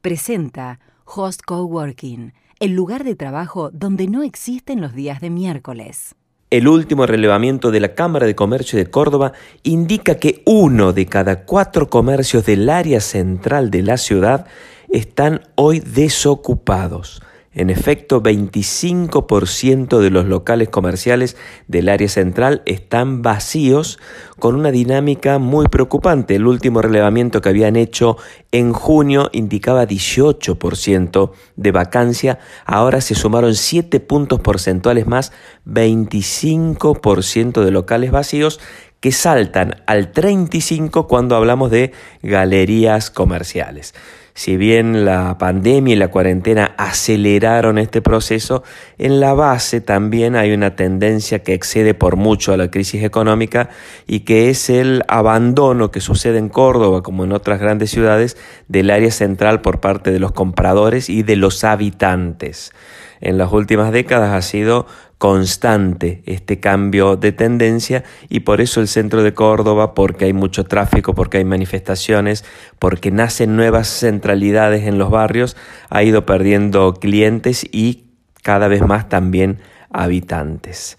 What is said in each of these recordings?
presenta Host Coworking, el lugar de trabajo donde no existen los días de miércoles. El último relevamiento de la Cámara de Comercio de Córdoba indica que uno de cada cuatro comercios del área central de la ciudad están hoy desocupados. En efecto, 25% de los locales comerciales del área central están vacíos con una dinámica muy preocupante. El último relevamiento que habían hecho en junio indicaba 18% de vacancia. Ahora se sumaron 7 puntos porcentuales más, 25% de locales vacíos que saltan al 35 cuando hablamos de galerías comerciales. Si bien la pandemia y la cuarentena aceleraron este proceso, en la base también hay una tendencia que excede por mucho a la crisis económica y que es el abandono que sucede en Córdoba como en otras grandes ciudades del área central por parte de los compradores y de los habitantes. En las últimas décadas ha sido constante este cambio de tendencia y por eso el centro de Córdoba, porque hay mucho tráfico, porque hay manifestaciones, porque nacen nuevas centralidades en los barrios, ha ido perdiendo clientes y cada vez más también habitantes.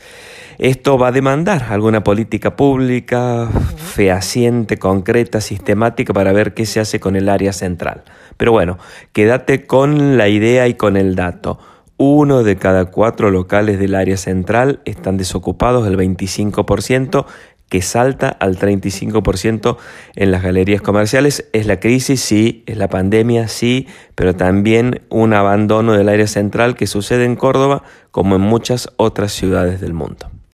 Esto va a demandar alguna política pública fehaciente, concreta, sistemática para ver qué se hace con el área central. Pero bueno, quédate con la idea y con el dato. Uno de cada cuatro locales del área central están desocupados, el 25%, que salta al 35% en las galerías comerciales. ¿Es la crisis? Sí. ¿Es la pandemia? Sí. Pero también un abandono del área central que sucede en Córdoba como en muchas otras ciudades del mundo.